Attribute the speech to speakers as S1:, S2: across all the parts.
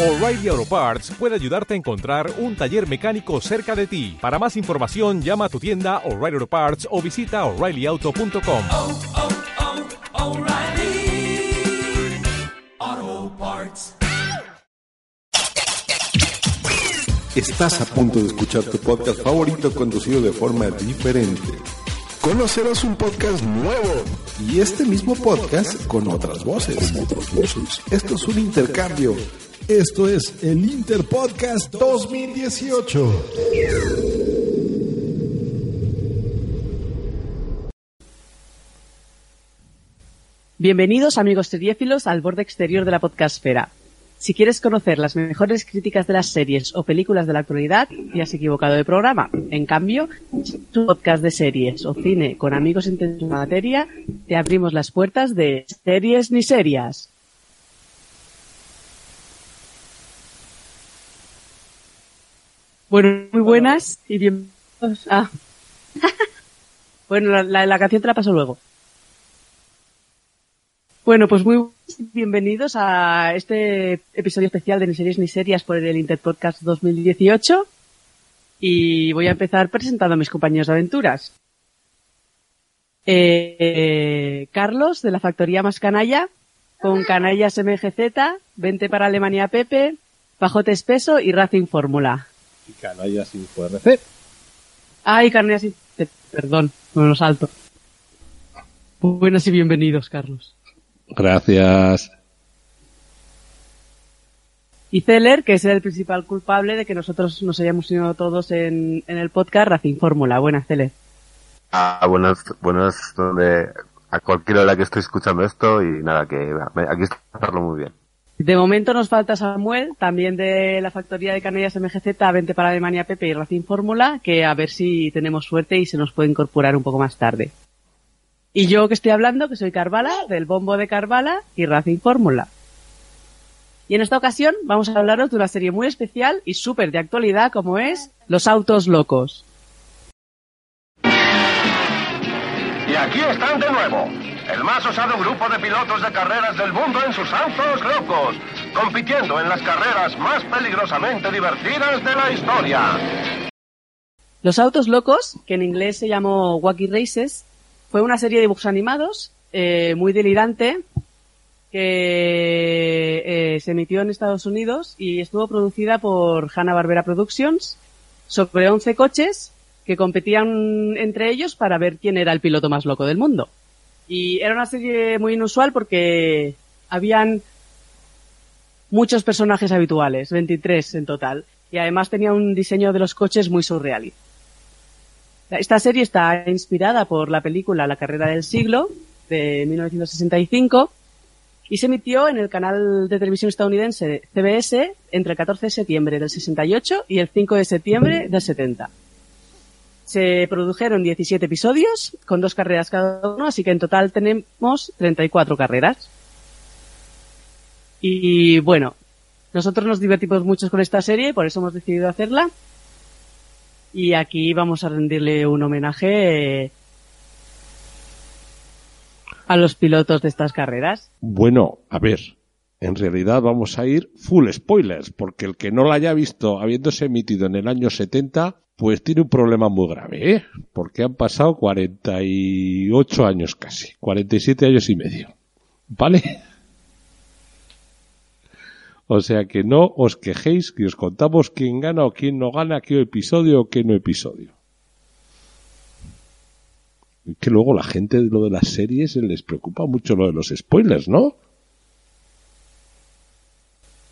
S1: O'Reilly Auto Parts puede ayudarte a encontrar un taller mecánico cerca de ti. Para más información, llama a tu tienda O'Reilly Auto Parts o visita oreillyauto.com.
S2: oh, oh, Parts.
S3: Estás a punto de escuchar tu podcast favorito conducido de forma diferente. Conocerás un podcast nuevo y este mismo podcast con otras voces. Esto es un intercambio. Esto es el Interpodcast 2018.
S4: Bienvenidos amigos seriéfilos al borde exterior de la podcastfera. Si quieres conocer las mejores críticas de las series o películas de la actualidad, te has equivocado de programa. En cambio, si tu podcast de series o cine con amigos en materia, te abrimos las puertas de series ni serias. Bueno, muy buenas y bienvenidos a... bueno, la, la, la canción te la paso luego. Bueno, pues muy bienvenidos a este episodio especial de Ni Series Ni Serias por el Interpodcast 2018. Y voy a empezar presentando a mis compañeros de aventuras. Eh, eh, Carlos, de la Factoría Más Canalla, con Canallas MGZ, Vente para Alemania Pepe, Pajote Espeso y Racing Fórmula.
S5: Y Canallas Info RC.
S4: Ay, Canallas Info Perdón, no lo salto. Buenas y bienvenidos, Carlos.
S5: Gracias.
S4: Y Celer, que es el principal culpable de que nosotros nos hayamos unido todos en, en el podcast Racing Fórmula. Buenas, Celer.
S6: Ah, buenas, buenas, donde a cualquier hora que estoy escuchando esto y nada, que aquí está hacerlo muy bien.
S4: De momento nos falta Samuel, también de la factoría de Canellas MGZ, 20 para Alemania Pepe y Racing Fórmula, que a ver si tenemos suerte y se nos puede incorporar un poco más tarde. Y yo que estoy hablando, que soy Carvala, del bombo de Carvala y Racing Fórmula. Y en esta ocasión vamos a hablaros de una serie muy especial y súper de actualidad como es Los Autos Locos.
S7: Aquí están de nuevo, el más osado grupo de pilotos de carreras del mundo en sus autos locos, compitiendo en las carreras más peligrosamente divertidas de la historia.
S4: Los Autos Locos, que en inglés se llamó Wacky Races, fue una serie de dibujos animados eh, muy delirante que eh, se emitió en Estados Unidos y estuvo producida por Hanna-Barbera Productions sobre 11 coches que competían entre ellos para ver quién era el piloto más loco del mundo. Y era una serie muy inusual porque habían muchos personajes habituales, 23 en total, y además tenía un diseño de los coches muy surrealista. Esta serie está inspirada por la película La carrera del siglo de 1965 y se emitió en el canal de televisión estadounidense CBS entre el 14 de septiembre del 68 y el 5 de septiembre del 70. Se produjeron 17 episodios con dos carreras cada uno, así que en total tenemos 34 carreras. Y bueno, nosotros nos divertimos mucho con esta serie, por eso hemos decidido hacerla. Y aquí vamos a rendirle un homenaje a los pilotos de estas carreras.
S5: Bueno, a ver, en realidad vamos a ir full spoilers, porque el que no la haya visto habiéndose emitido en el año 70, pues tiene un problema muy grave, ¿eh? Porque han pasado 48 años casi, 47 años y medio. ¿Vale? O sea que no os quejéis, que os contamos quién gana o quién no gana, qué episodio o qué no episodio. Y que luego la gente de lo de las series les preocupa mucho lo de los spoilers, ¿no?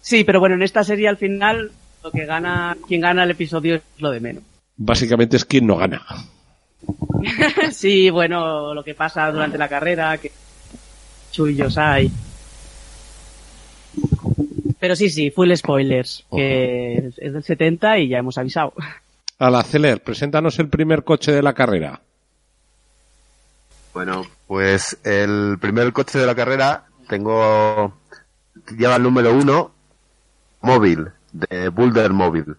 S4: Sí, pero bueno, en esta serie al final lo que gana, quien gana el episodio es lo de menos.
S5: Básicamente es quien no gana.
S4: sí, bueno, lo que pasa durante la carrera, que chullos hay. Pero sí, sí, full spoilers, que es es del 70 y ya hemos avisado.
S5: A la Celer, preséntanos el primer coche de la carrera.
S6: Bueno, pues el primer coche de la carrera tengo lleva el número uno móvil de Boulder Móvil.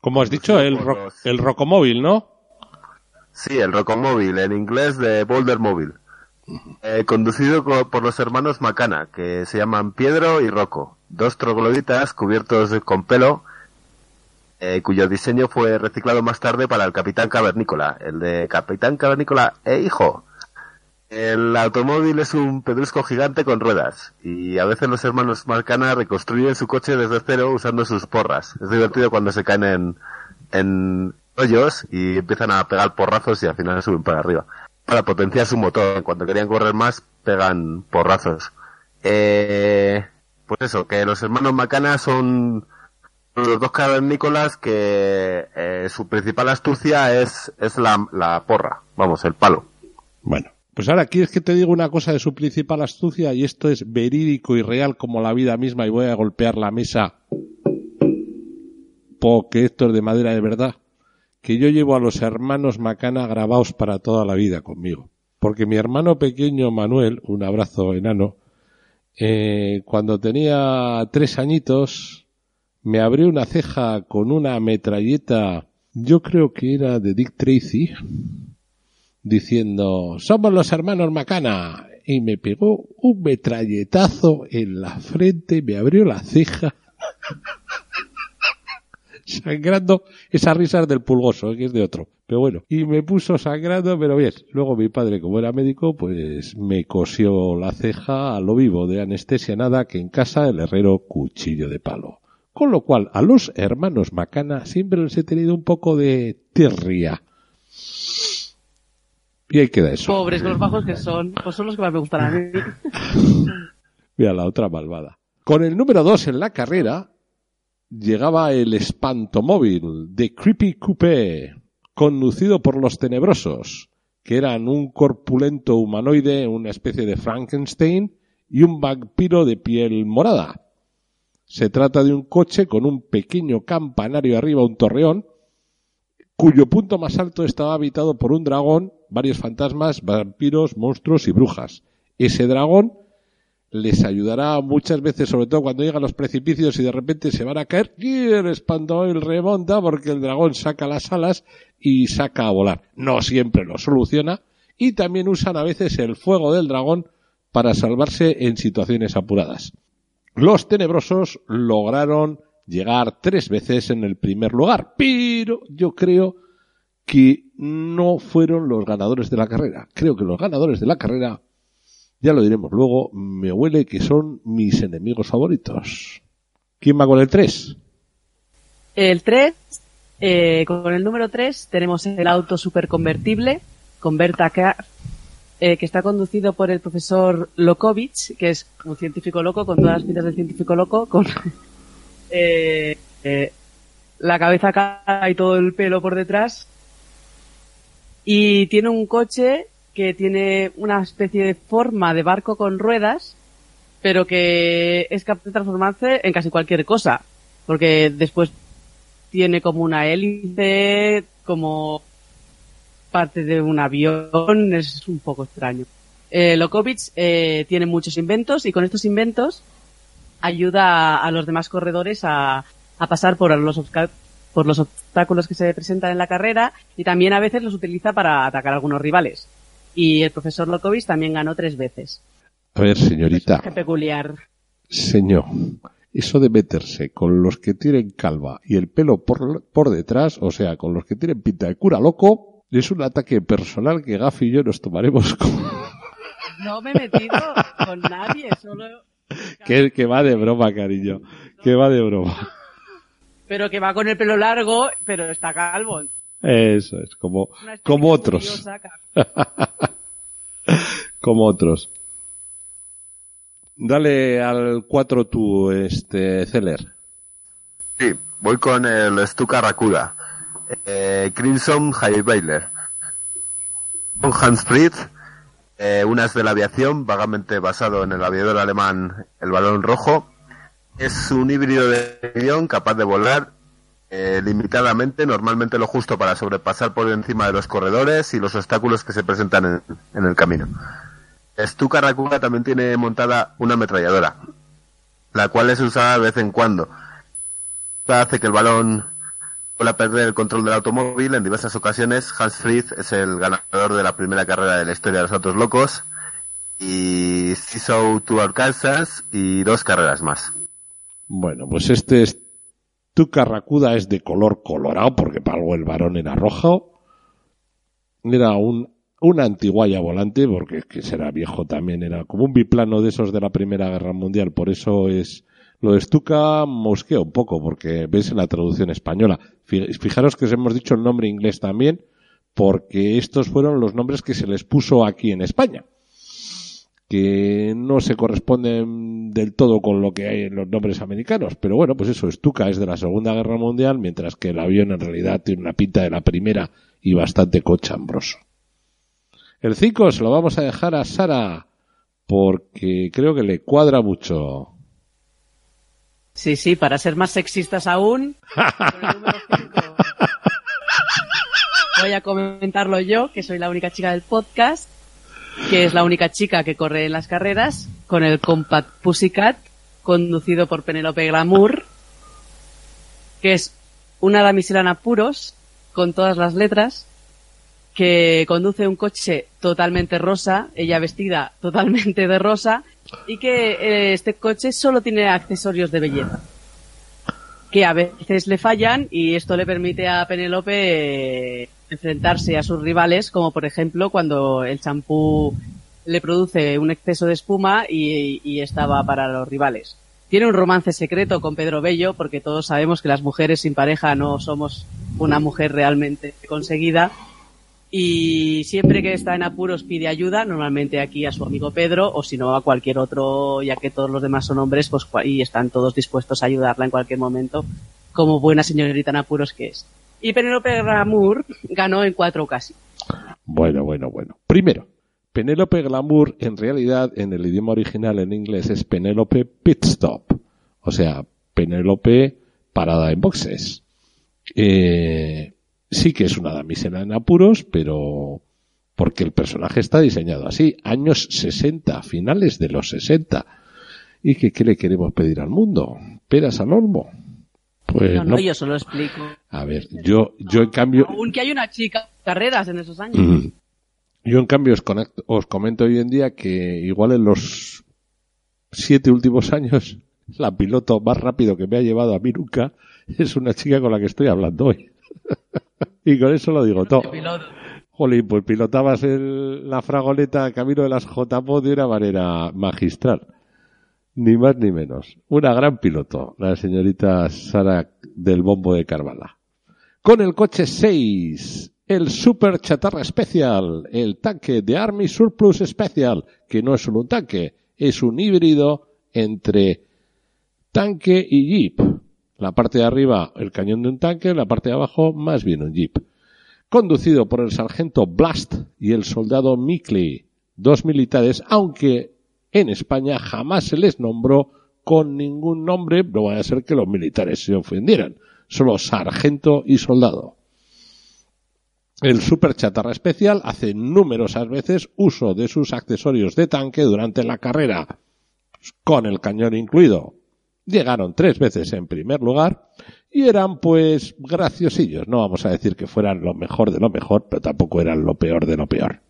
S5: Como has dicho, el, ro- el Rocomóvil, ¿no?
S6: Sí, el Rocomóvil, en inglés de Boulder Móvil. Eh, conducido co- por los hermanos Macana, que se llaman Piedro y Rocco, dos trogloditas cubiertos con pelo, eh, cuyo diseño fue reciclado más tarde para el Capitán Cavernícola, el de Capitán Cavernícola e hijo. El automóvil es un pedrusco gigante con ruedas y a veces los hermanos Marcana reconstruyen su coche desde cero usando sus porras. Es divertido cuando se caen en, en hoyos y empiezan a pegar porrazos y al final suben para arriba. Para potenciar su motor. Cuando querían correr más, pegan porrazos. Eh, pues eso, que los hermanos Macana son los dos cavernícolas que eh, su principal astucia es, es la, la porra. Vamos, el palo.
S5: Bueno, pues ahora quieres que te diga una cosa de su principal astucia y esto es verídico y real como la vida misma y voy a golpear la mesa porque esto es de madera de verdad. Que yo llevo a los hermanos Macana grabados para toda la vida conmigo. Porque mi hermano pequeño Manuel, un abrazo enano, eh, cuando tenía tres añitos, me abrió una ceja con una metralleta, yo creo que era de Dick Tracy, diciendo, somos los hermanos Macana. Y me pegó un metralletazo en la frente, me abrió la ceja. sangrando esas risas del pulgoso, que es de otro. Pero bueno, y me puso sangrando, pero bien. Luego mi padre, como era médico, pues me cosió la ceja a lo vivo de anestesia nada que en casa el herrero cuchillo de palo. Con lo cual, a los hermanos Macana siempre les he tenido un poco de tirria. Y ahí queda eso.
S4: Pobres, los bajos que son, pues son los que más me gustan a mí.
S5: Mira la otra malvada. Con el número 2 en la carrera llegaba el espantomóvil de Creepy Coupé, conducido por los tenebrosos, que eran un corpulento humanoide, una especie de Frankenstein y un vampiro de piel morada. Se trata de un coche con un pequeño campanario arriba, un torreón, cuyo punto más alto estaba habitado por un dragón, varios fantasmas, vampiros, monstruos y brujas. Ese dragón les ayudará muchas veces, sobre todo cuando llegan los precipicios y de repente se van a caer, y el espantoil remonta porque el dragón saca las alas y saca a volar. No siempre lo soluciona y también usan a veces el fuego del dragón para salvarse en situaciones apuradas. Los tenebrosos lograron llegar tres veces en el primer lugar, pero yo creo que no fueron los ganadores de la carrera. Creo que los ganadores de la carrera, ya lo diremos luego, me huele que son mis enemigos favoritos. ¿Quién va con el 3?
S4: El 3, eh, con el número 3 tenemos el auto superconvertible, Converta Car, eh, que está conducido por el profesor Lokovic, que es un científico loco, con todas las pintas del científico loco, con eh, eh, la cabeza acá y todo el pelo por detrás. Y tiene un coche que tiene una especie de forma de barco con ruedas, pero que es capaz de transformarse en casi cualquier cosa. Porque después tiene como una hélice, como parte de un avión, es un poco extraño. Eh, Lokovic eh, tiene muchos inventos y con estos inventos ayuda a, a los demás corredores a, a pasar por los, por los obstáculos que se presentan en la carrera y también a veces los utiliza para atacar a algunos rivales. Y el profesor Lokovic también ganó tres veces.
S5: A ver, señorita,
S4: Qué peculiar.
S5: señor, eso de meterse con los que tienen calva y el pelo por, por detrás, o sea, con los que tienen pinta de cura loco, es un ataque personal que Gafi y yo nos tomaremos como
S4: No me he metido con nadie, solo...
S5: que, que va de broma, cariño, que va de broma.
S4: Pero que va con el pelo largo, pero está calvo.
S5: Eso es, como, como otros. como otros. Dale al 4 tú, este, Celer.
S6: Sí, voy con el Stuka Rakuda. Eh, Crimson Highbailer. Con Hans Fritz, eh, unas de la aviación, vagamente basado en el aviador alemán El Balón Rojo. Es un híbrido de avión capaz de volar eh, limitadamente, normalmente lo justo para sobrepasar por encima de los corredores y los obstáculos que se presentan en, el camino. Stuka Rakuga también tiene montada una ametralladora, la cual es usada de vez en cuando. Hace que el balón pueda perder el control del automóvil en diversas ocasiones. Hans Fried es el ganador de la primera carrera de la historia de los autos locos. Y CISO Tour Kansas y dos carreras más.
S5: Bueno, pues este es tu Carracuda es de color colorado, porque para algo el varón era rojo. Era un, una antiguaya volante, porque que será viejo también, era como un biplano de esos de la Primera Guerra Mundial, por eso es, lo de Stuka mosquea un poco, porque veis en la traducción española. Fi- Fijaros que os hemos dicho el nombre inglés también, porque estos fueron los nombres que se les puso aquí en España que no se corresponden del todo con lo que hay en los nombres americanos. Pero bueno, pues eso, Stuka es de la Segunda Guerra Mundial, mientras que el avión en realidad tiene una pinta de la Primera y bastante cochambroso. El 5 se lo vamos a dejar a Sara, porque creo que le cuadra mucho.
S4: Sí, sí, para ser más sexistas aún, con el número cinco, voy a comentarlo yo, que soy la única chica del podcast, que es la única chica que corre en las carreras, con el Compact Pussycat, conducido por Penélope Glamour, que es una damisela en apuros, con todas las letras, que conduce un coche totalmente rosa, ella vestida totalmente de rosa, y que eh, este coche solo tiene accesorios de belleza. Que a veces le fallan y esto le permite a Penélope eh, enfrentarse a sus rivales, como por ejemplo cuando el champú le produce un exceso de espuma y, estaba para los rivales. Tiene un romance secreto con Pedro Bello, porque todos sabemos que las mujeres sin pareja no somos una mujer realmente conseguida. Y siempre que está en apuros pide ayuda, normalmente aquí a su amigo Pedro, o si no a cualquier otro, ya que todos los demás son hombres, pues y están todos dispuestos a ayudarla en cualquier momento, como buena señorita en apuros que es. Y Penélope Glamour ganó en cuatro ocasiones.
S5: Bueno, bueno, bueno. Primero, Penélope Glamour en realidad en el idioma original en inglés es Penélope Pitstop. O sea, Penélope parada en boxes. Eh, sí que es una damisela en apuros, pero porque el personaje está diseñado así. Años 60, finales de los 60. ¿Y qué, qué le queremos pedir al mundo? ¿Peras al olmo? Pues
S4: No,
S5: no.
S4: yo solo explico.
S5: A ver, yo, yo en cambio,
S4: Aún que hay una chica carreras en esos años.
S5: Yo, en cambio, os, conect- os comento hoy en día que igual en los siete últimos años, la piloto más rápido que me ha llevado a mí nunca es una chica con la que estoy hablando hoy. y con eso lo digo todo. Jolín, pues pilotabas el- la fragoleta camino de las JPO de una manera magistral. Ni más ni menos. Una gran piloto, la señorita Sara del Bombo de Carvala. Con el coche 6, el Super Chatarra Special, el tanque de Army Surplus Special, que no es solo un tanque, es un híbrido entre tanque y jeep. La parte de arriba, el cañón de un tanque, la parte de abajo, más bien un jeep. Conducido por el sargento Blast y el soldado Mickley, dos militares, aunque en España jamás se les nombró con ningún nombre, no vaya a ser que los militares se ofendieran, solo sargento y soldado. El Super Chatarra Especial hace numerosas veces uso de sus accesorios de tanque durante la carrera, con el cañón incluido. Llegaron tres veces en primer lugar y eran pues graciosillos. No vamos a decir que fueran lo mejor de lo mejor, pero tampoco eran lo peor de lo peor.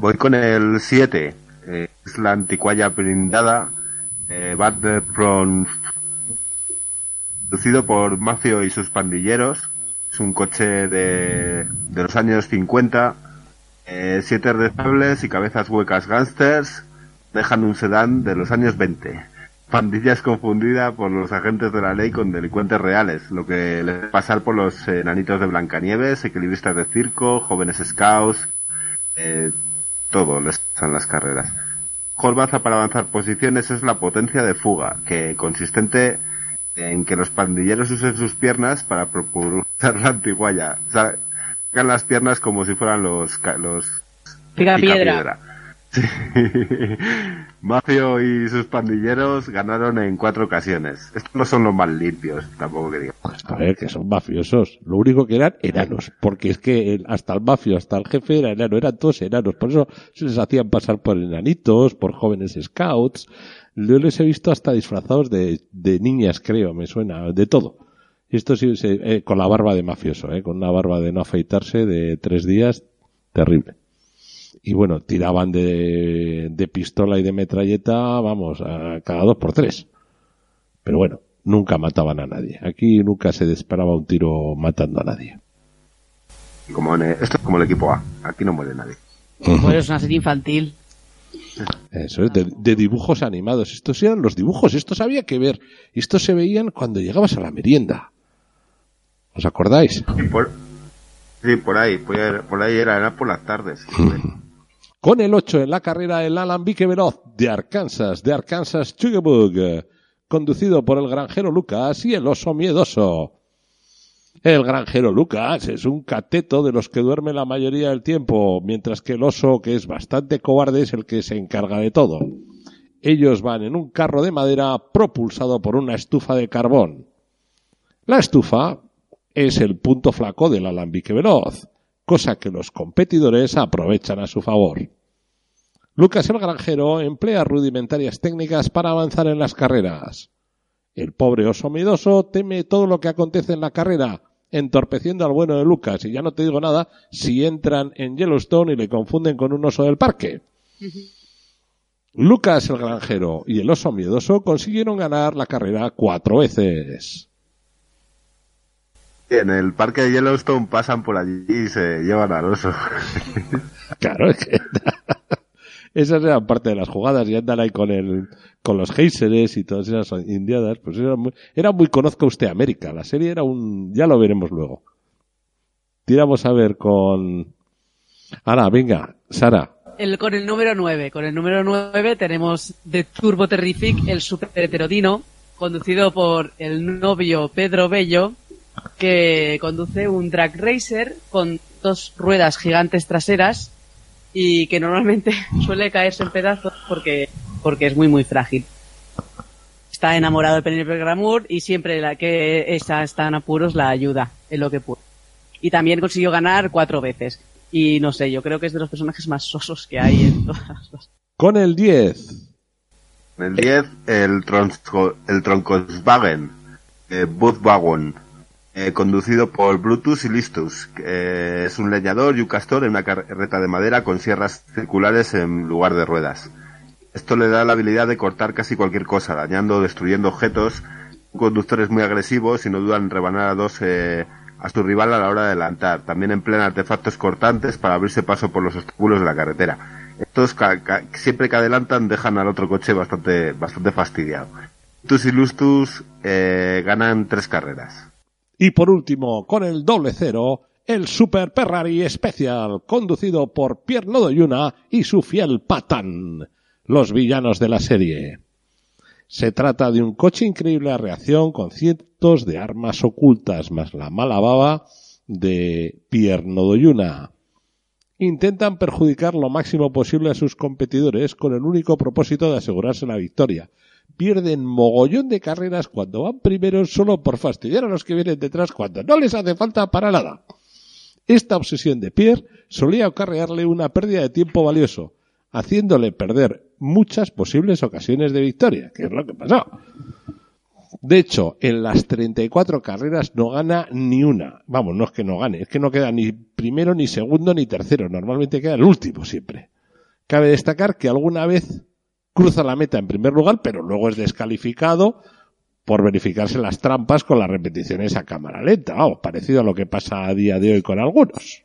S6: Voy con el 7. eh, es la anticuaya blindada. Eh, Battlefront. Conducido por Mafio y sus pandilleros. Es un coche de, de los años 50. eh, siete rezables y cabezas huecas gangsters. Dejan un sedán de los años 20. Pandilla es confundida por los agentes de la ley con delincuentes reales, lo que les pasar por los enanitos de Blancanieves, equilibristas de circo, jóvenes scouts, eh, todo les son las carreras. Mejor baza para avanzar posiciones es la potencia de fuga, que consistente en que los pandilleros usen sus piernas para propulsar la antiguaya. O sea, sacan las piernas como si fueran los, los
S4: Pica piedra.
S6: Mafio y sus pandilleros ganaron en cuatro ocasiones. Estos no son los más limpios, tampoco que digo.
S5: A ver, que son mafiosos. Lo único que eran enanos. Porque es que hasta el mafio, hasta el jefe era enano. Eran todos enanos. Por eso se les hacían pasar por enanitos, por jóvenes scouts. Yo les he visto hasta disfrazados de, niñas, creo, me suena, de todo. Esto sí, eh, con la barba de mafioso, eh, con una barba de no afeitarse de tres días, terrible. Y bueno, tiraban de, de pistola y de metralleta, vamos, a cada dos por tres. Pero bueno, nunca mataban a nadie. Aquí nunca se disparaba un tiro matando a nadie.
S6: Como en, esto es como el equipo A. Aquí no muere nadie.
S4: Pues es una serie infantil.
S5: Eso es, de, de dibujos animados. Estos eran los dibujos, estos había que ver. Estos se veían cuando llegabas a la merienda. ¿Os acordáis?
S6: Y por, sí, por ahí, por ahí, era, era por las tardes.
S5: Con el 8 en la carrera el alambique veloz de Arkansas, de Arkansas Chugabug, conducido por el granjero Lucas y el oso miedoso. El granjero Lucas es un cateto de los que duerme la mayoría del tiempo, mientras que el oso, que es bastante cobarde, es el que se encarga de todo. Ellos van en un carro de madera propulsado por una estufa de carbón. La estufa es el punto flaco del alambique veloz, cosa que los competidores aprovechan a su favor. Lucas el granjero emplea rudimentarias técnicas para avanzar en las carreras. El pobre oso miedoso teme todo lo que acontece en la carrera, entorpeciendo al bueno de Lucas, y ya no te digo nada si entran en Yellowstone y le confunden con un oso del parque. Lucas el granjero y el oso miedoso consiguieron ganar la carrera cuatro veces.
S6: En el parque de Yellowstone pasan por allí y se llevan al oso.
S5: Claro, es que esas eran parte de las jugadas y andan ahí con el con los géiseres y todas esas indiadas, pues era muy, era muy conozca usted América. La serie era un ya lo veremos luego. Tiramos a ver con Ahora, venga, Sara.
S4: El, con el número 9. Con el número 9 tenemos The Turbo Terrific, el super heterodino, conducido por el novio Pedro Bello, que conduce un drag racer con dos ruedas gigantes traseras y que normalmente suele caerse en pedazos porque, porque es muy muy frágil. Está enamorado de Penelope Glamour y siempre la que esa está en apuros la ayuda en lo que puede. Y también consiguió ganar cuatro veces. Y no sé, yo creo que es de los personajes más sosos que hay en todas las...
S5: Con el 10.
S6: En el 10, el, tronco, el Troncoswagen, eh, Wagon, eh, conducido por Brutus y Listus. eh, es un leñador y un castor en una carreta de madera con sierras circulares en lugar de ruedas. Esto le da la habilidad de cortar casi cualquier cosa, dañando o destruyendo objetos. Conductores muy agresivos y no dudan en rebanar a dos eh, a su rival a la hora de adelantar. También emplean artefactos cortantes para abrirse paso por los obstáculos de la carretera. Estos ca- ca- siempre que adelantan dejan al otro coche bastante bastante fastidiado. Tus y Lustus eh, ganan tres carreras.
S5: Y por último, con el doble cero, el Super Ferrari Special, conducido por Pierre Nodoyuna y su fiel Patán, los villanos de la serie. Se trata de un coche increíble a reacción con cientos de armas ocultas, más la mala baba de Pierre Nodoyuna. Intentan perjudicar lo máximo posible a sus competidores con el único propósito de asegurarse la victoria. Pierden mogollón de carreras cuando van primeros solo por fastidiar a los que vienen detrás cuando no les hace falta para nada. Esta obsesión de Pierre solía acarrearle una pérdida de tiempo valioso, haciéndole perder muchas posibles ocasiones de victoria, que es lo que pasó. De hecho, en las 34 carreras no gana ni una. Vamos, no es que no gane, es que no queda ni primero, ni segundo, ni tercero. Normalmente queda el último siempre. Cabe destacar que alguna vez cruza la meta en primer lugar, pero luego es descalificado por verificarse las trampas con las repeticiones a cámara lenta. Vamos, parecido a lo que pasa a día de hoy con algunos.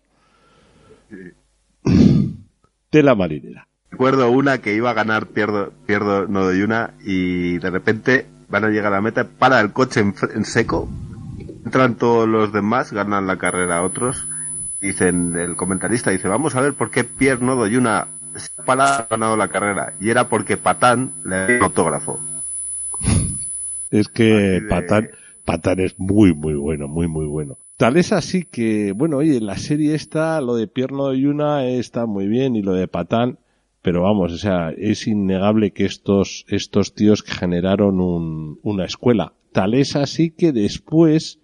S5: Tela marinera.
S6: Recuerdo una que iba a ganar Pierdo, Pierdo Nodoyuna y de repente van a llegar a la meta, para el coche en, en seco, entran todos los demás, ganan la carrera otros, dicen, el comentarista dice, vamos a ver por qué Pierre Nodoyuna se ha parado, ha ganado la carrera, y era porque Patán le dio autógrafo.
S5: Es que Patán, Patán es muy, muy bueno, muy, muy bueno. Tal es así que, bueno, oye, la serie esta, lo de Pierno y una está muy bien y lo de Patán, Pero vamos, o sea, es innegable que estos, estos tíos generaron un, una escuela. Tal es así que después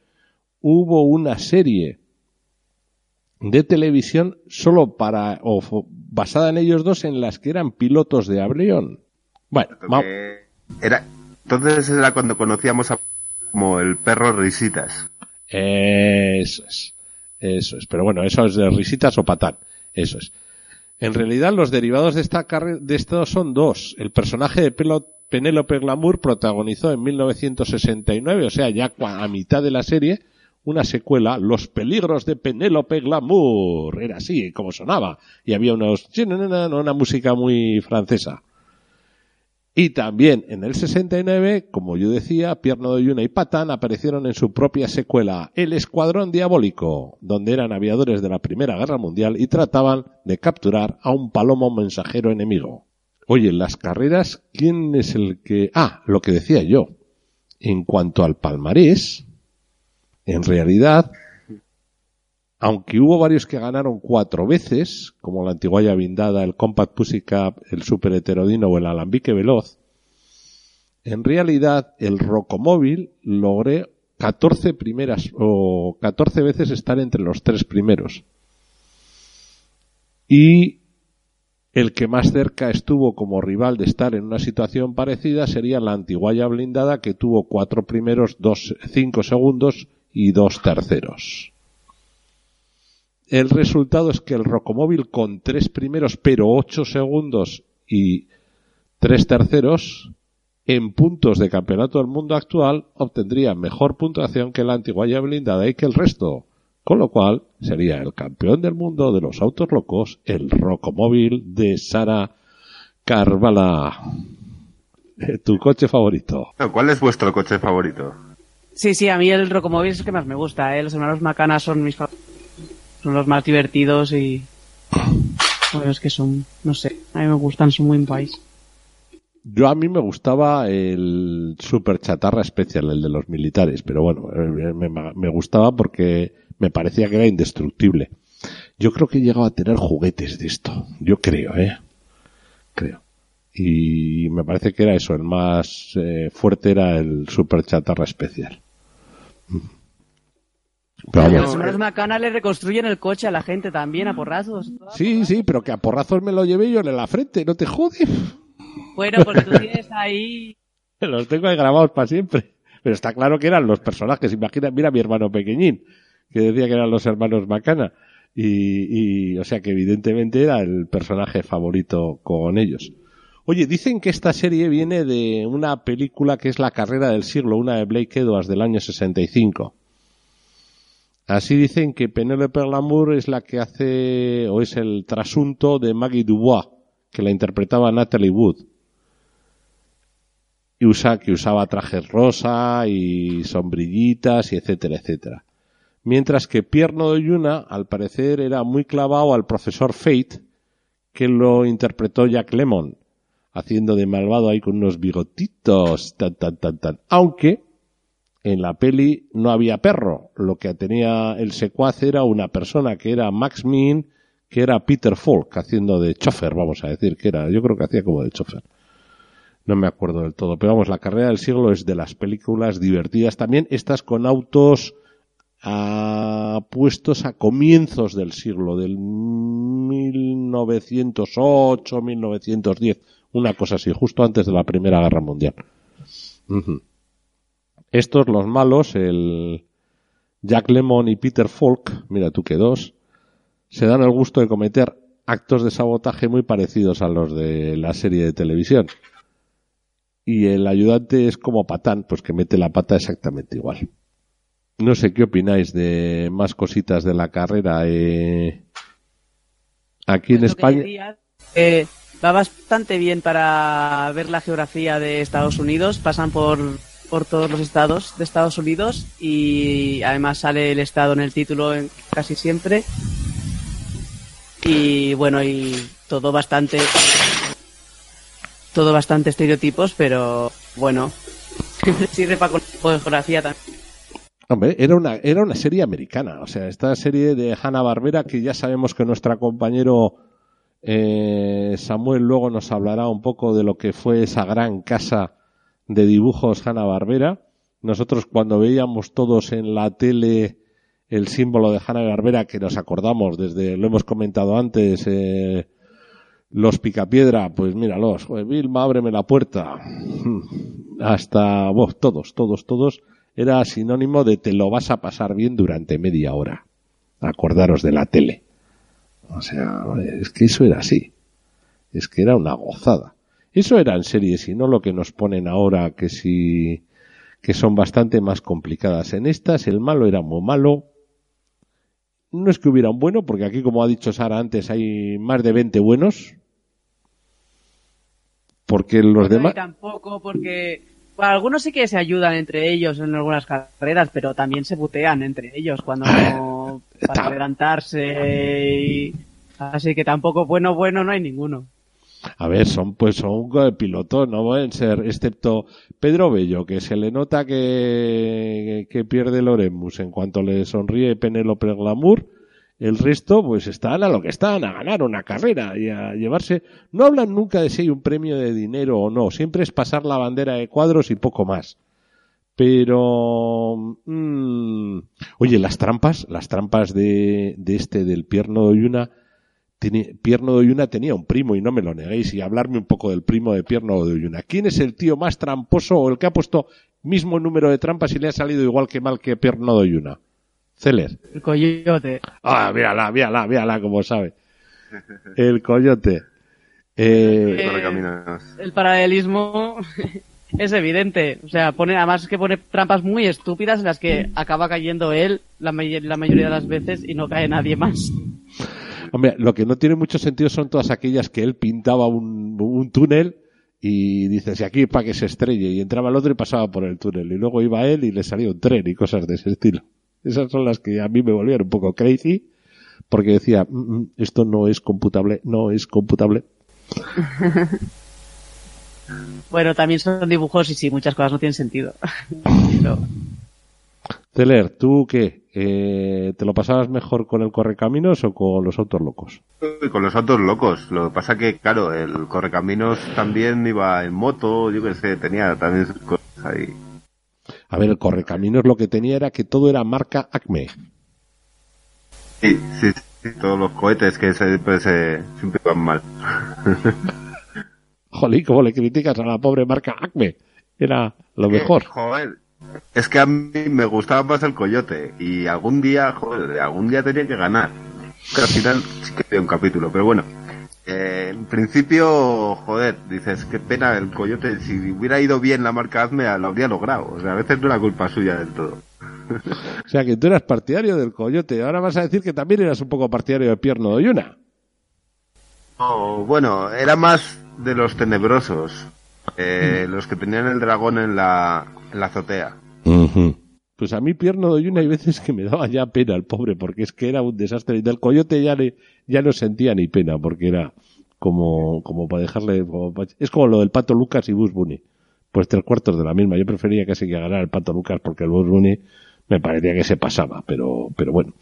S5: hubo una serie de televisión solo para, o basada en ellos dos, en las que eran pilotos de avión. Bueno,
S6: Era, entonces era cuando conocíamos a como el perro Risitas.
S5: Eso es. Eso es. Pero bueno, eso es de risitas o patán. Eso es. En realidad, los derivados de esta carre- de estos son dos. El personaje de Pelo- Penélope Glamour protagonizó en 1969, o sea, ya a mitad de la serie, una secuela, Los peligros de Penélope Glamour. Era así, como sonaba. Y había unos, una música muy francesa. Y también en el 69, como yo decía, Pierno de Yuna y Patán aparecieron en su propia secuela, El Escuadrón Diabólico, donde eran aviadores de la Primera Guerra Mundial y trataban de capturar a un palomo mensajero enemigo. Oye, en las carreras, ¿quién es el que... Ah, lo que decía yo. En cuanto al palmarés, en realidad, aunque hubo varios que ganaron cuatro veces, como la Antiguaya Blindada, el Compact Pussycat, el Super Heterodino o el Alambique Veloz, en realidad el Rocomóvil logré 14 primeras o 14 veces estar entre los tres primeros. Y el que más cerca estuvo como rival de estar en una situación parecida sería la Antiguaya Blindada que tuvo cuatro primeros, dos, cinco segundos y dos terceros. El resultado es que el Rocomóvil con tres primeros pero ocho segundos y tres terceros en puntos de campeonato del mundo actual obtendría mejor puntuación que la Antiguaya blindada y que el resto. Con lo cual sería el campeón del mundo de los autos locos, el Rocomóvil de Sara Carvala. Eh, ¿Tu coche favorito?
S6: ¿Cuál es vuestro coche favorito?
S4: Sí, sí, a mí el Rocomóvil es el que más me gusta, ¿eh? Los hermanos Macana son mis son los más divertidos y... Bueno, es que son, no sé, a mí me gustan, son muy en país.
S5: Yo a mí me gustaba el Super Chatarra Special, el de los militares, pero bueno, eh, me, me gustaba porque me parecía que era indestructible. Yo creo que he llegado a tener juguetes de esto, yo creo, ¿eh? Creo. Y me parece que era eso, el más eh, fuerte era el Super Chatarra Special. Pero vamos.
S4: Los hermanos Macana le reconstruyen el coche a la gente también, a porrazos.
S5: Sí, sí, pero que a porrazos me lo llevé yo en la frente, no te jodes.
S4: Bueno, porque tú tienes ahí...
S5: Los tengo ahí grabados para siempre. Pero está claro que eran los personajes. Imagina, mira mi hermano pequeñín, que decía que eran los hermanos Macana. Y, y, o sea que evidentemente era el personaje favorito con ellos. Oye, dicen que esta serie viene de una película que es La carrera del siglo, una de Blake Edwards del año 65. Así dicen que Penélope Glamour es la que hace, o es el trasunto de Maggie Dubois, que la interpretaba Natalie Wood y usa, que usaba trajes rosa y sombrillitas y etcétera, etcétera. Mientras que Pierno de Yuna, al parecer, era muy clavado al profesor Fate, que lo interpretó Jack Lemon, haciendo de malvado ahí con unos bigotitos, tan, tan, tan, tan. Aunque en la peli no había perro, lo que tenía el secuaz era una persona que era Max Min, que era Peter Falk, haciendo de chofer, vamos a decir, que era, yo creo que hacía como de chofer no me acuerdo del todo. Pero vamos, la carrera del siglo es de las películas divertidas también, estas con autos a, puestos a comienzos del siglo, del 1908, 1910, una cosa así, justo antes de la Primera Guerra Mundial. Estos, los malos, el Jack Lemon y Peter Falk, mira tú que dos, se dan el gusto de cometer actos de sabotaje muy parecidos a los de la serie de televisión y el ayudante es como patán, pues que mete la pata exactamente igual. No sé qué opináis de más cositas de la carrera eh, aquí en
S4: Pues
S5: España.
S4: decía, eh, va bastante bien para ver la geografía de Estados Unidos. Pasan por, por todos los estados de Estados Unidos y además sale el estado en el título en- casi siempre. Y bueno, y todo bastante todo bastante estereotipos, pero bueno, sirve para con geografía también.
S5: Hombre, era una, era una serie americana. O sea, esta serie de Hanna Barbera que ya sabemos que nuestro compañero Eh, Samuel luego nos hablará un poco de lo que fue esa gran casa de dibujos Hanna Barbera. Nosotros cuando veíamos todos en la tele el símbolo de Hanna Barbera que nos acordamos desde, lo hemos comentado antes, eh, los Picapiedra, pues míralos, Vilma, ábreme la puerta. Hasta, vos, todos, todos, todos, era sinónimo de te lo vas a pasar bien durante media hora. Acordaros de la tele. O sea, es que eso era así. Es que era una gozada. Eso eran series y no lo que nos ponen ahora que si que son bastante más complicadas. En estas el malo era muy malo. No es que hubiera un bueno, porque aquí, como ha dicho Sara antes, hay más de 20 buenos. Porque los
S4: No,
S5: demás...
S4: tampoco porque bueno, algunos sí que se ayudan entre ellos en algunas carreras, pero también se putean entre ellos cuando no para adelantarse y así que tampoco bueno bueno no hay ninguno.
S5: A ver, son pues son pilotos, no pueden ser, excepto Pedro Bello, que se le nota que, que pierde el Oremus en cuanto le sonríe Penélope Glamour. El resto, pues están a lo que están, a ganar una carrera y a llevarse. No hablan nunca de si hay un premio de dinero o no, siempre es pasar la bandera de cuadros y poco más. Pero, mm, oye, las trampas, las trampas de, de este, del Pierno de Oyuna, tiene- Pierno de Oyuna tenía un primo y no me lo neguéis y hablarme un poco del primo de Pierno de Oyuna. ¿Quién es el tío más tramposo o el que ha puesto mismo número de trampas y le ha salido igual que mal que Pierno de Oyuna? Celer.
S4: El coyote.
S5: Ah, mírala, mírala, mírala como sabe. El coyote. Eh,
S4: Eh, el paralelismo es evidente. O sea, pone, además que pone trampas muy estúpidas en las que acaba cayendo él la, may- la mayoría de las veces y no cae nadie más.
S5: Hombre, lo que no tiene mucho sentido son todas aquellas que él pintaba un, un túnel y dices, y aquí para que se estrelle, y entraba el otro y pasaba por el túnel, y luego iba él y le salía un tren y cosas de ese estilo. Esas son las que a mí me volvían un poco crazy, porque decía, "Mm, mm, esto no es computable, no es computable.
S4: Bueno, también son dibujos y sí, muchas cosas no tienen sentido. Pero,
S5: Celer, ¿tú qué? Eh, ¿Te lo pasabas mejor con el correcaminos o con los autos locos?
S6: Con los autos locos. Lo que pasa que, claro, el correcaminos también iba en moto, yo qué sé, tenía también sus cosas ahí.
S5: A ver, el correcaminos lo que tenía era que todo era marca Acme.
S6: Sí, sí, sí, todos los cohetes que se, pues, eh, siempre van mal.
S5: Jolín, ¿cómo le criticas a la pobre marca Acme? Era lo mejor.
S6: Joder, es que a mí me gustaba más el coyote y algún día, joder, algún día tenía que ganar. Que al final sí que había un capítulo, pero bueno. Eh, en principio, joder, dices, qué pena el coyote. Si hubiera ido bien la marca Azme, lo habría logrado. O sea, a veces no era culpa suya del todo.
S5: O sea, que tú eras partidario del coyote. Ahora vas a decir que también eras un poco partidario de Pierno de Oyuna.
S6: No, bueno, era más de los tenebrosos. eh, los que tenían el dragón en la, en la azotea.
S5: Pues a mí Pierno de Oyuna hay veces que me daba ya pena el pobre, porque es que era un desastre. Y del coyote ya, le, ya no sentía ni pena, porque era como, como para dejarle... como es como lo del Pato Lucas y Bus Bunny. Pues tres cuartos de la misma. Yo prefería casi que ganara el Pato Lucas porque el Bus Bunny me parecía que se pasaba, pero, pero bueno.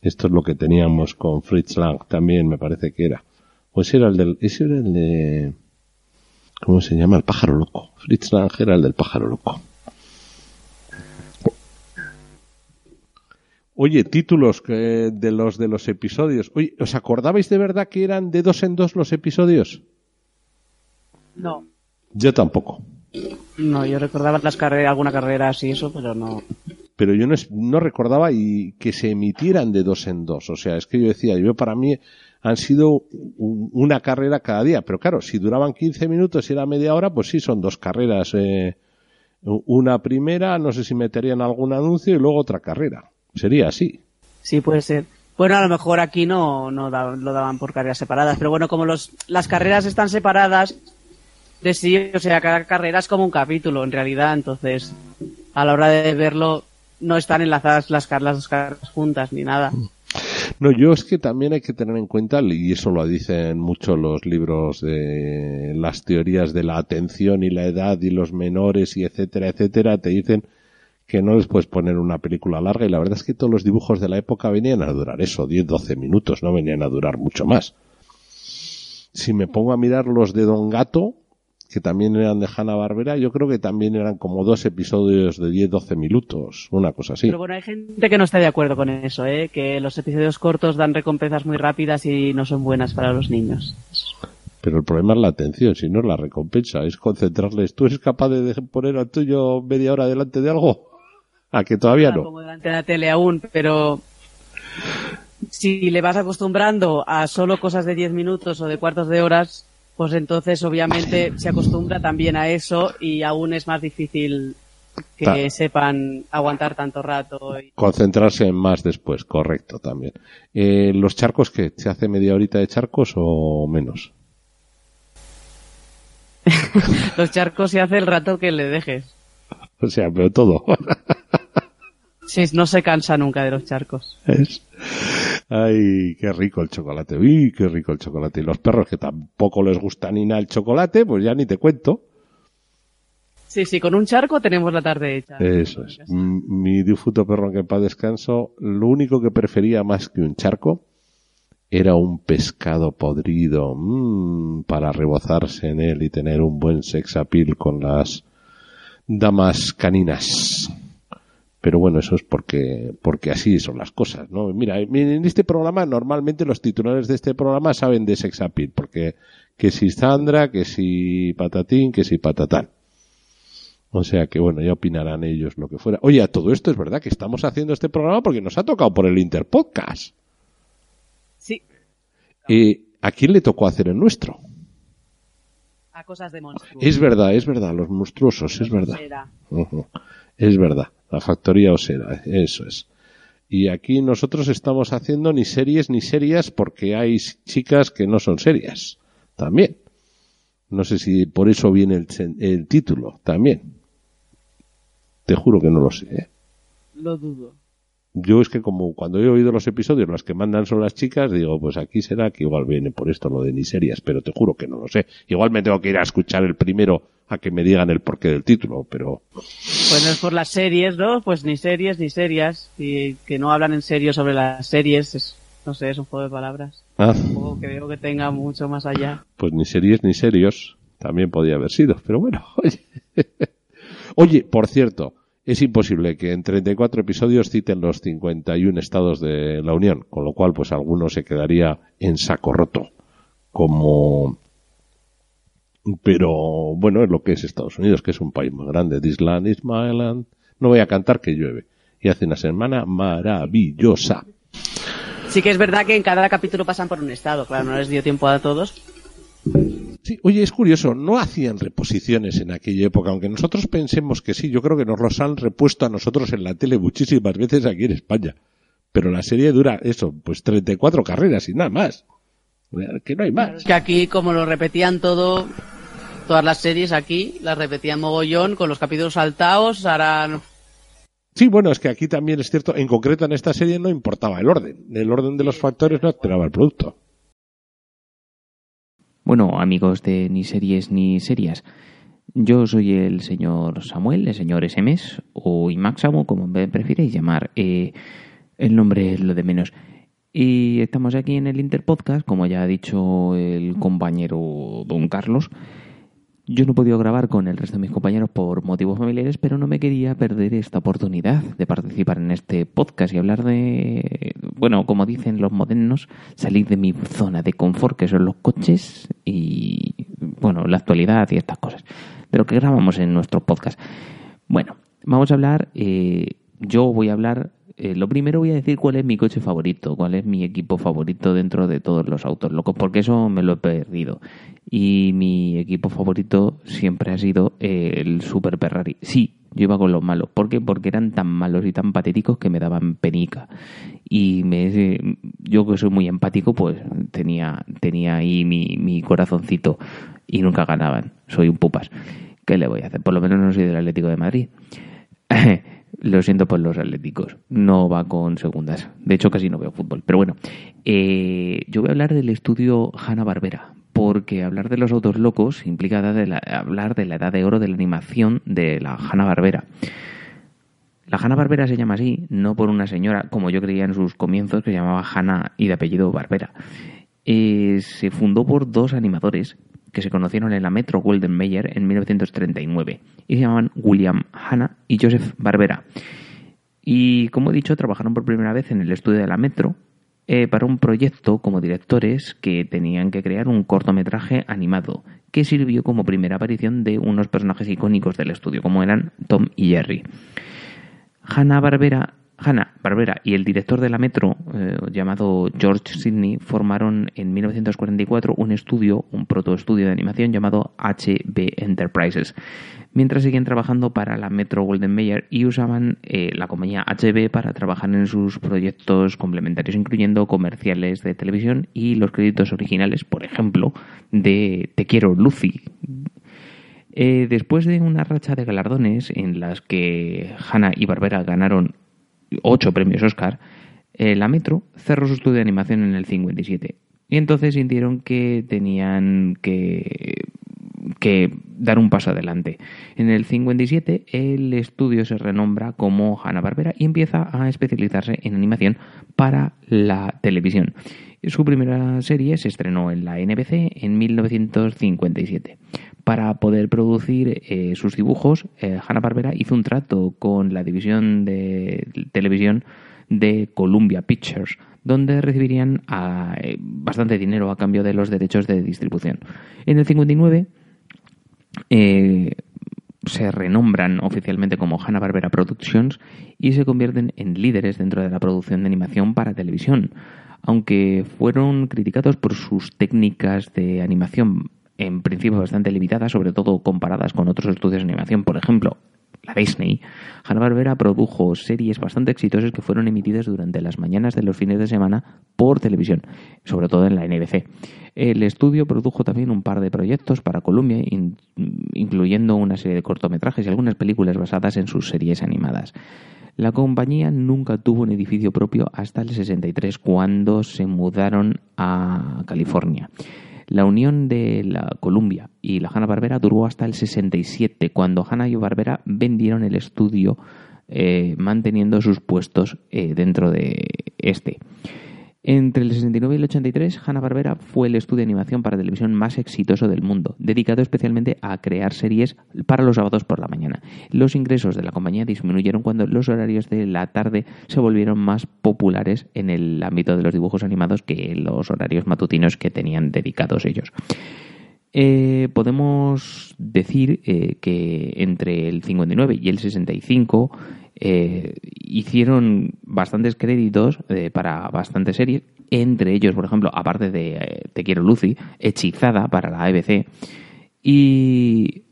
S5: Esto es lo que teníamos con Fritz Lang también, me parece que era. Pues era el del, ese era el de, ¿cómo se llama? El pájaro loco. Fritz Lang era el del pájaro loco. Oye, títulos que- de los de los episodios. Oye, ¿os acordabais de verdad que eran de dos en dos los episodios?
S4: no,
S5: Yo tampoco.
S4: no, yo recordaba las carreras, alguna carrera así, eso, pero no.
S5: Pero yo no, es- no recordaba y que se emitieran de dos en dos. O sea, es que yo decía, yo para mí han sido un- una carrera cada día. Pero claro, si duraban 15 minutos y era media hora, pues sí, son dos carreras. eh, una primera, no sé si meterían algún anuncio y luego otra carrera. Sería así.
S4: Sí, puede ser. Bueno, a lo mejor aquí no, no da- lo daban por carreras separadas, pero bueno, como los, las carreras están separadas de sí, o sea, cada carrera es como un capítulo en realidad, entonces a la hora de verlo no están enlazadas las, las dos carreras juntas ni nada.
S5: No, yo es que también hay que tener en cuenta, y eso lo dicen mucho los libros de las teorías de la atención y la edad y los menores y etcétera, etcétera, te dicen que no les puedes poner una película larga y la verdad es que todos los dibujos de la época venían a durar eso, 10, 12 minutos, no venían a durar mucho más. si me pongo a mirar los de Don Gato, que también eran de Hanna Barbera, yo creo que también eran como dos episodios de 10-12 minutos, una cosa así.
S4: Pero bueno, hay gente que no está de acuerdo con eso, ¿eh? que los episodios cortos dan recompensas muy rápidas y no son buenas para los niños.
S5: Pero el problema es la atención, si no es la recompensa, es concentrarles. ¿Tú eres capaz de poner al tuyo media hora delante de algo? A que todavía no.
S4: pongo delante de la tele aún, pero si le vas acostumbrando a solo cosas de 10 minutos o de cuartos de horas, pues entonces obviamente se acostumbra también a eso y aún es más difícil que
S5: Ta-
S4: sepan aguantar tanto rato. y-
S5: Concentrarse en más después, correcto también. Eh, ¿Los charcos qué? ¿Se hace media horita de charcos o menos?
S4: Los charcos se hace el rato que le dejes.
S5: O sea, pero todo.
S4: Sí, no se cansa nunca de los charcos.
S5: Es- Ay, qué rico el chocolate. Uy, qué rico el chocolate. Y los perros que tampoco les gusta ni nada el chocolate, pues ya ni te cuento.
S4: Sí, sí, con un charco tenemos la tarde hecha.
S5: Eso es. Mi difunto perro que en paz descanso, lo único que prefería más que un charco era un pescado podrido mm, para rebozarse en él y tener un buen sex appeal con las damas caninas. Pero bueno, eso es porque, porque así son las cosas, ¿no? Mira, en este programa, normalmente los titulares de este programa saben de sex appeal, porque que si Sandra, que si patatín, que si patatán. O sea que bueno, ya opinarán ellos lo que fuera. Oye, a todo esto es verdad que estamos haciendo este programa porque nos ha tocado por el Interpodcast.
S4: Sí,
S5: Eh, ¿A quién le tocó hacer el nuestro?
S4: a cosas de monstruos.
S5: Es verdad, es verdad, los monstruosos, es verdad. Es verdad, la factoría osera, eso es. Y aquí nosotros estamos haciendo ni series ni serias porque hay chicas que no son serias. También. No sé si por eso viene el, el título. También. Te juro que no lo sé. ¿eh?
S4: Lo dudo.
S5: Yo es que como cuando he oído los episodios, las que mandan son las chicas, digo, pues aquí será que igual viene por esto lo de ni serias, pero te juro que no lo sé. Igual me tengo que ir a escuchar el primero a que me digan el porqué del título, pero
S4: Pues no es por las series, ¿no? Pues ni series ni serias. Y que no hablan en serio sobre las series. Es, no sé, es un juego de palabras.
S5: Ah.
S4: Un juego que veo que tenga mucho más allá.
S5: pues ni series ni serios también podía haber sido, pero bueno, oye. Oye, por cierto, es imposible que en 34 episodios citen los 51 estados de la Unión, con lo cual pues alguno se quedaría en saco roto, como pero bueno, es lo que es Estados Unidos, que es un país más grande. This land is my land. No voy a cantar que llueve. Y hace una semana maravillosa.
S4: Sí que es verdad que en cada capítulo pasan por un estado. Claro, no les dio tiempo a todos.
S5: Sí, oye, es curioso, no hacían reposiciones en aquella época, aunque nosotros pensemos que sí, yo creo que nos los han repuesto a nosotros en la tele muchísimas veces aquí en España. Pero la serie dura eso, pues 34 carreras y nada más. Que no hay más.
S4: Que aquí, como lo repetían todo, todas las series aquí, las repetían mogollón, con los capítulos saltados, harán...
S5: Sí, bueno, es que aquí también es cierto, en concreto en esta serie no importaba el orden. El orden de los factores no alteraba el producto.
S8: Bueno, amigos de ni series ni serias, yo soy el señor Samuel, el señor SMS o Imaxamo, como me prefiréis llamar. Eh, el nombre es lo de menos. Y estamos aquí en el Interpodcast, como ya ha dicho el compañero don Carlos. Yo no he podido grabar con el resto de mis compañeros por motivos familiares, pero no me quería perder esta oportunidad de participar en este podcast y hablar de, bueno, como dicen los modernos, salir de mi zona de confort, que son los coches y, bueno, la actualidad y estas cosas, de lo que grabamos en nuestro podcast. Bueno, vamos a hablar, eh, yo voy a hablar, eh, lo primero voy a decir cuál es mi coche favorito, cuál es mi equipo favorito dentro de todos los autos locos, porque eso me lo he perdido. Y mi equipo favorito siempre ha sido eh, el Super Ferrari. Sí, yo iba con los malos. ¿Por qué? Porque eran tan malos y tan patéticos que me daban penica. Y me, yo que soy muy empático, pues tenía, tenía ahí mi, mi corazoncito y nunca ganaban. Soy un pupas. ¿Qué le voy a hacer? Por lo menos no soy del Atlético de Madrid. Lo siento por los atléticos. No va con segundas. De hecho, casi no veo fútbol. Pero bueno, eh, yo voy a hablar del estudio Hanna-Barbera. Porque hablar de los autos locos implica hablar de la edad de oro de la animación de la Hanna-Barbera. La Hanna-Barbera se llama así, no por una señora, como yo creía en sus comienzos, que se llamaba Hanna y de apellido Barbera. eh, se fundó por dos animadores que se conocieron en la Metro Golden Mayer en 1939 y se llamaban William Hanna y Joseph Barbera. Y como he dicho, trabajaron por primera vez en el estudio de la Metro eh, para un proyecto como directores que tenían que crear un cortometraje animado que sirvió como primera aparición de unos personajes icónicos del estudio, como eran Tom y Jerry. Hanna Barbera Hanna Barbera y el director de la Metro, eh, llamado George Sidney, formaron en 1944 un estudio, un protoestudio de animación llamado HB Enterprises, mientras siguen trabajando para la Metro Golden Mayer y usaban eh, la compañía HB para trabajar en sus proyectos complementarios, incluyendo comerciales de televisión y los créditos originales, por ejemplo, de Te quiero Lucy, eh, después de una racha de galardones en las que Hanna y Barbera ganaron ocho premios Oscar, eh, la Metro cerró su estudio de animación en el 57. Y entonces sintieron que tenían que, que dar un paso adelante. En el 57 el estudio se renombra como Hanna-Barbera y empieza a especializarse en animación para la televisión. Su primera serie se estrenó en la NBC en 1957. Para poder producir eh, sus dibujos, eh, Hanna-Barbera hizo un trato con la división de televisión de Columbia Pictures, donde recibirían eh, bastante dinero a cambio de los derechos de distribución. En el 59 se renombran oficialmente como Hanna-Barbera Productions y se convierten en líderes dentro de la producción de animación para televisión aunque fueron criticados por sus técnicas de animación en principio bastante limitadas, sobre todo comparadas con otros estudios de animación, por ejemplo, la Disney, Hanna-Barbera produjo series bastante exitosas que fueron emitidas durante las mañanas de los fines de semana por televisión, sobre todo en la NBC. El estudio produjo también un par de proyectos para Columbia, incluyendo una serie de cortometrajes y algunas películas basadas en sus series animadas. La compañía nunca tuvo un edificio propio hasta el 63, cuando se mudaron a California. La unión de la Columbia y la Hanna-Barbera duró hasta el 67, cuando Hanna y Barbera vendieron el estudio eh, manteniendo sus puestos eh, dentro de este. Entre el 69 y el 83, Hanna-Barbera fue el estudio de animación para televisión más exitoso del mundo, dedicado especialmente a crear series para los sábados por la mañana. Los ingresos de la compañía disminuyeron cuando los horarios de la tarde se volvieron más populares en el ámbito de los dibujos animados que los horarios matutinos que tenían dedicados ellos. Eh, podemos decir eh, que entre el 59 y el 65 eh, hicieron bastantes créditos eh, para bastantes series, entre ellos, por ejemplo, aparte de eh, Te quiero Lucy, Hechizada para la ABC, y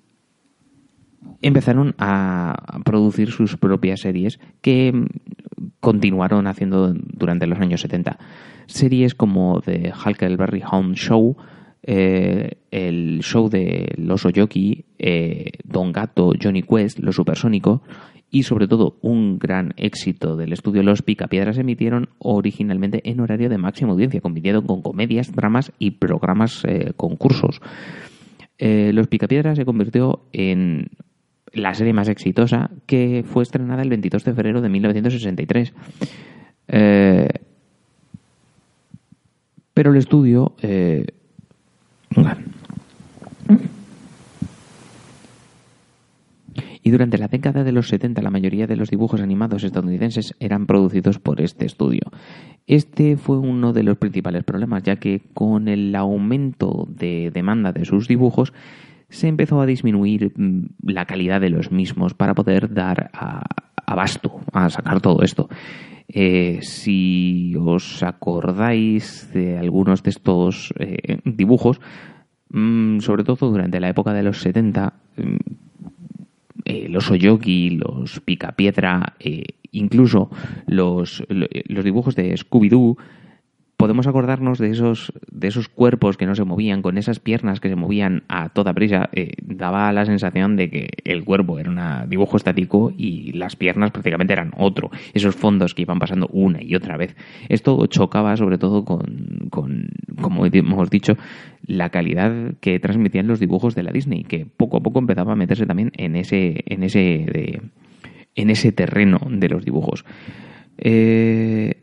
S8: empezaron a producir sus propias series que continuaron haciendo durante los años 70. Series como The Huckleberry Hound Show, el show de Los Oyoki, Don Gato, Johnny Quest, Los Supersónicos y sobre todo un gran éxito del estudio Los Picapiedras emitieron originalmente en horario de máxima audiencia, compitiendo con comedias, dramas y programas eh, concursos. Eh, Los Picapiedras se convirtió en la serie más exitosa que fue estrenada el 22 de febrero de 1963. Eh, pero el estudio y durante la década de los 70 la mayoría de los dibujos animados estadounidenses eran producidos por este estudio. Este fue uno de los principales problemas, ya que con el aumento de demanda de sus dibujos se empezó a disminuir mm, la calidad de los mismos para poder dar abasto a sacar todo esto. Eh, si os acordáis de algunos de estos eh, dibujos, mm, sobre todo durante la época de los 70, eh, los Oyogi, los Picapiedra, eh, incluso los, los dibujos de Scooby-Doo, podemos acordarnos de esos, de esos cuerpos que no se movían, con esas piernas que se movían a toda prisa. Eh, daba la sensación de que el cuerpo era un dibujo estático y las piernas prácticamente eran otro. Esos fondos que iban pasando una y otra vez. Esto chocaba sobre todo con, con como hemos dicho, la calidad que transmitían los dibujos de la Disney, que poco a poco empezaba a meterse también en ese, en ese, en ese terreno de los dibujos. Eh,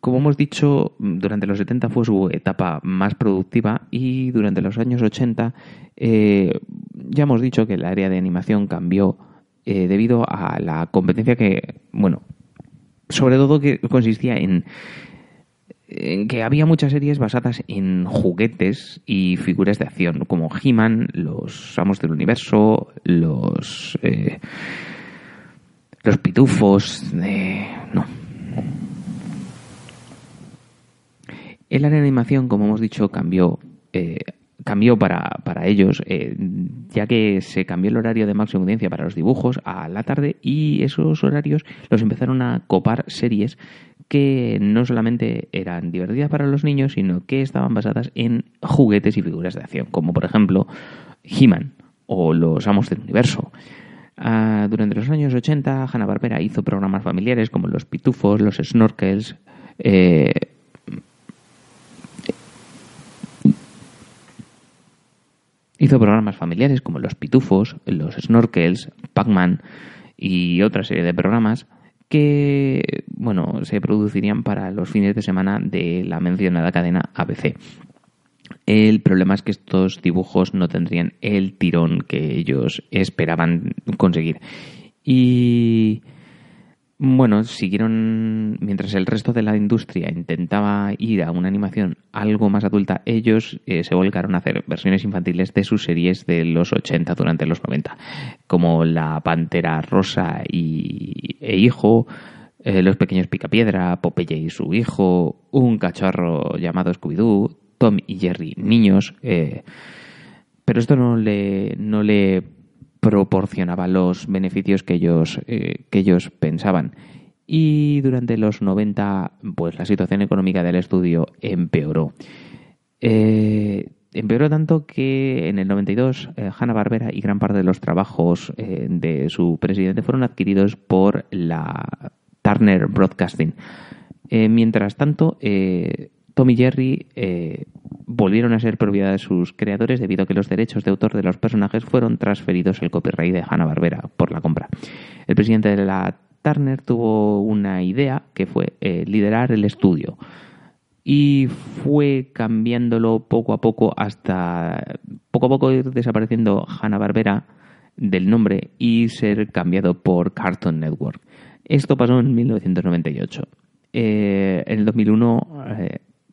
S8: como hemos dicho, durante los 70 fue su etapa más productiva y durante los años 80 eh, ya hemos dicho que el área de animación cambió eh, debido a la competencia que, bueno, sobre todo que consistía en, que había muchas series basadas en juguetes y figuras de acción, como He-Man, los Amos del Universo, los... Eh, los pitufos, de... no, El área de animación, como hemos dicho, cambió, eh, cambió para, para ellos, eh, ya que se cambió el horario de máxima audiencia para los dibujos a la tarde y esos horarios los empezaron a copar series que no solamente eran divertidas para los niños, sino que estaban basadas en juguetes y figuras de acción, como por ejemplo He-Man o los Amos del Universo. Ah, durante los años 80, Hanna-Barbera hizo programas familiares como Los Pitufos, Los Snorkels, eh, Hizo programas familiares como Los Pitufos, Los Snorkels, Pac-Man y otra serie de programas que bueno, se producirían para los fines de semana de la mencionada cadena ABC. El problema es que estos dibujos no tendrían el tirón que ellos esperaban conseguir. Y bueno, siguieron, mientras el resto de la industria intentaba ir a una animación algo más adulta, ellos eh, se volcaron a hacer versiones infantiles de sus series de los 80 durante los 90, como La Pantera Rosa y, e Hijo, eh, Los Pequeños Picapiedra, Popeye y su hijo, Un cachorro llamado Scooby-Doo, Tom y Jerry Niños. Eh, pero esto no le, no le proporcionaba los beneficios que ellos, eh, que ellos pensaban. Y durante los 90, pues la situación económica del estudio empeoró. Eh, empeoró tanto que en el 92 eh, Hanna-Barbera y gran parte de los trabajos de su presidente fueron adquiridos por la Turner Broadcasting. mientras tanto, Tom y Jerry eh, volvieron a ser propiedad de sus creadores debido a que los derechos de autor de los personajes fueron transferidos al copyright de Hanna-Barbera por la compra. El presidente de la Turner tuvo una idea que fue eh, liderar el estudio y fue cambiándolo poco a poco hasta poco a poco ir desapareciendo Hanna-Barbera del nombre y ser cambiado por Cartoon Network. Esto pasó en 1998. Eh, en el 2001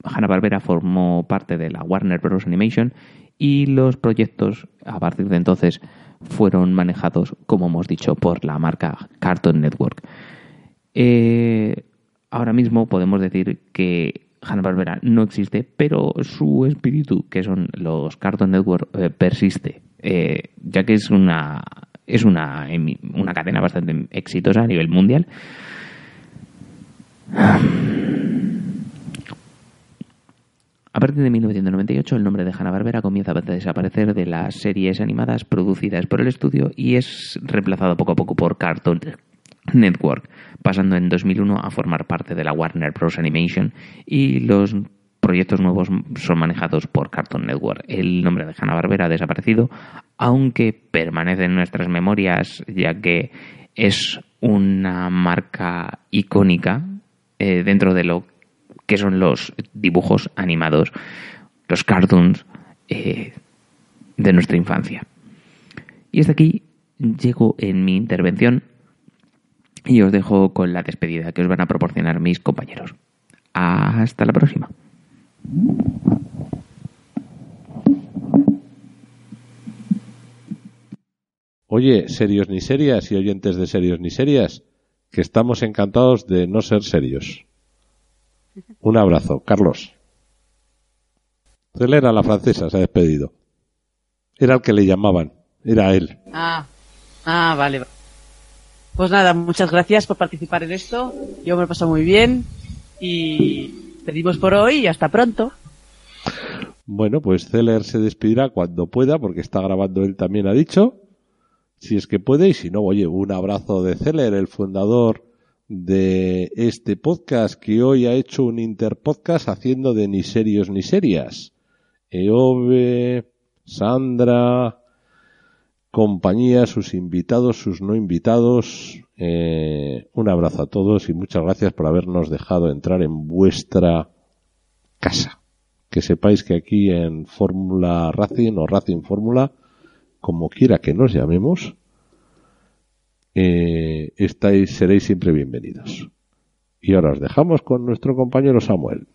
S8: Hanna-Barbera formó parte de la Warner Bros. Animation y los proyectos a partir de entonces fueron manejados, como hemos dicho, por la marca Cartoon Network. Eh, ahora mismo podemos decir que Hanna-Barbera no existe, pero su espíritu, que son los Cartoon Network, eh, persiste, eh, ya que es una es una, una cadena bastante exitosa a nivel mundial. A partir de 1998, el nombre de Hanna-Barbera comienza a desaparecer de las series animadas producidas por el estudio y es reemplazado poco a poco por Cartoon Network, pasando en 2001 a formar parte de la Warner Bros. Animation y los proyectos nuevos son manejados por Cartoon Network. El nombre de Hanna-Barbera ha desaparecido, aunque permanece en nuestras memorias, ya que es una marca icónica eh, dentro de lo que son los dibujos animados, los cartoons eh, de nuestra infancia. Y hasta aquí llego en mi intervención y os dejo con la despedida que os van a proporcionar mis compañeros. Hasta la próxima.
S5: Oye, serios ni serias y oyentes de serios ni serias, que estamos encantados de no ser serios. Un abrazo, Carlos. Él era la francesa, se ha despedido. Era el que le llamaban, era él.
S4: Ah, ah, vale. Pues nada, muchas gracias por participar en esto. Yo me lo paso muy bien y pedimos por hoy y hasta pronto.
S5: Bueno, pues Celer se despedirá cuando pueda, porque está grabando él también ha dicho. Si es que puede, y si no, oye, un abrazo de Celer, el fundador de este podcast que hoy ha hecho un interpodcast haciendo de ni serios ni serias. Eove, Sandra, compañía, sus invitados, sus no invitados. Eh, un abrazo a todos y muchas gracias por habernos dejado entrar en vuestra casa. Que sepáis que aquí en Fórmula Racing o Racing Fórmula, como quiera que nos llamemos, eh, estáis, seréis siempre bienvenidos. Y ahora os dejamos con nuestro compañero Samuel.